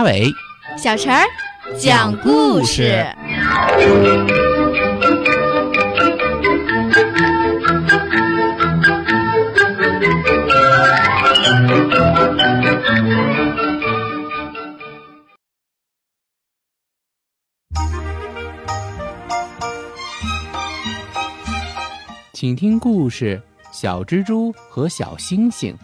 阿伟，小陈儿讲故事。请听故事：小蜘蛛和小星星。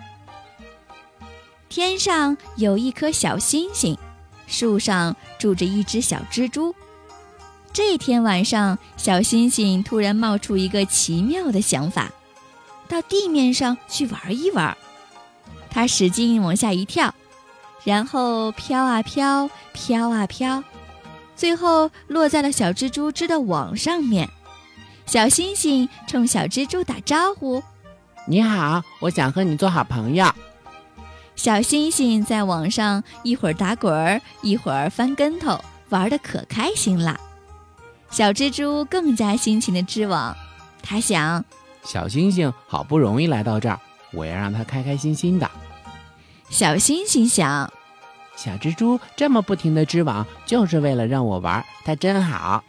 天上有一颗小星星，树上住着一只小蜘蛛。这天晚上，小星星突然冒出一个奇妙的想法，到地面上去玩一玩。它使劲往下一跳，然后飘啊飘，飘啊飘，最后落在了小蜘蛛织的网上面。小星星冲小蜘蛛打招呼：“你好，我想和你做好朋友。”小星星在网上一会儿打滚儿，一会儿翻跟头，玩得可开心了。小蜘蛛更加辛勤地织网，它想：小星星好不容易来到这儿，我要让它开开心心的。小星星想：小蜘蛛这么不停地织网，就是为了让我玩，它真好。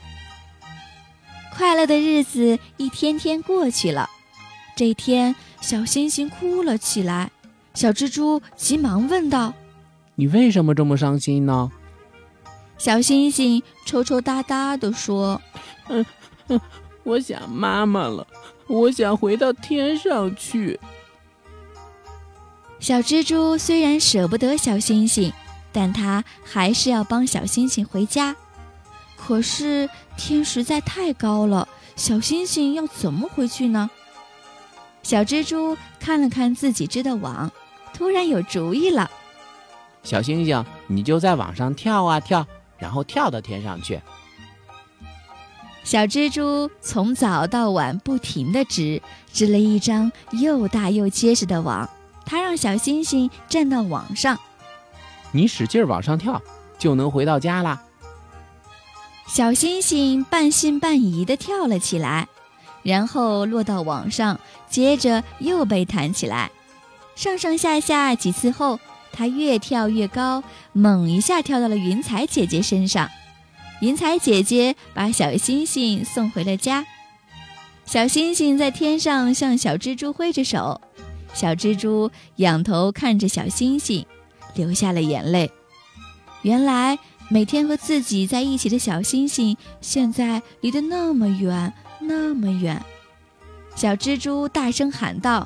快乐的日子一天天过去了，这天，小星星哭了起来。小蜘蛛急忙问道：“你为什么这么伤心呢？”小星星抽抽搭搭地说：“嗯嗯，我想妈妈了，我想回到天上去。”小蜘蛛虽然舍不得小星星，但它还是要帮小星星回家。可是天实在太高了，小星星要怎么回去呢？小蜘蛛看了看自己织的网，突然有主意了。小星星，你就在网上跳啊跳，然后跳到天上去。小蜘蛛从早到晚不停地织，织了一张又大又结实的网。它让小星星站到网上，你使劲往上跳，就能回到家啦。小星星半信半疑地跳了起来，然后落到网上，接着又被弹起来。上上下下几次后，它越跳越高，猛一下跳到了云彩姐姐身上。云彩姐姐把小星星送回了家。小星星在天上向小蜘蛛挥着手，小蜘蛛仰头看着小星星，流下了眼泪。原来。每天和自己在一起的小星星，现在离得那么远，那么远。小蜘蛛大声喊道：“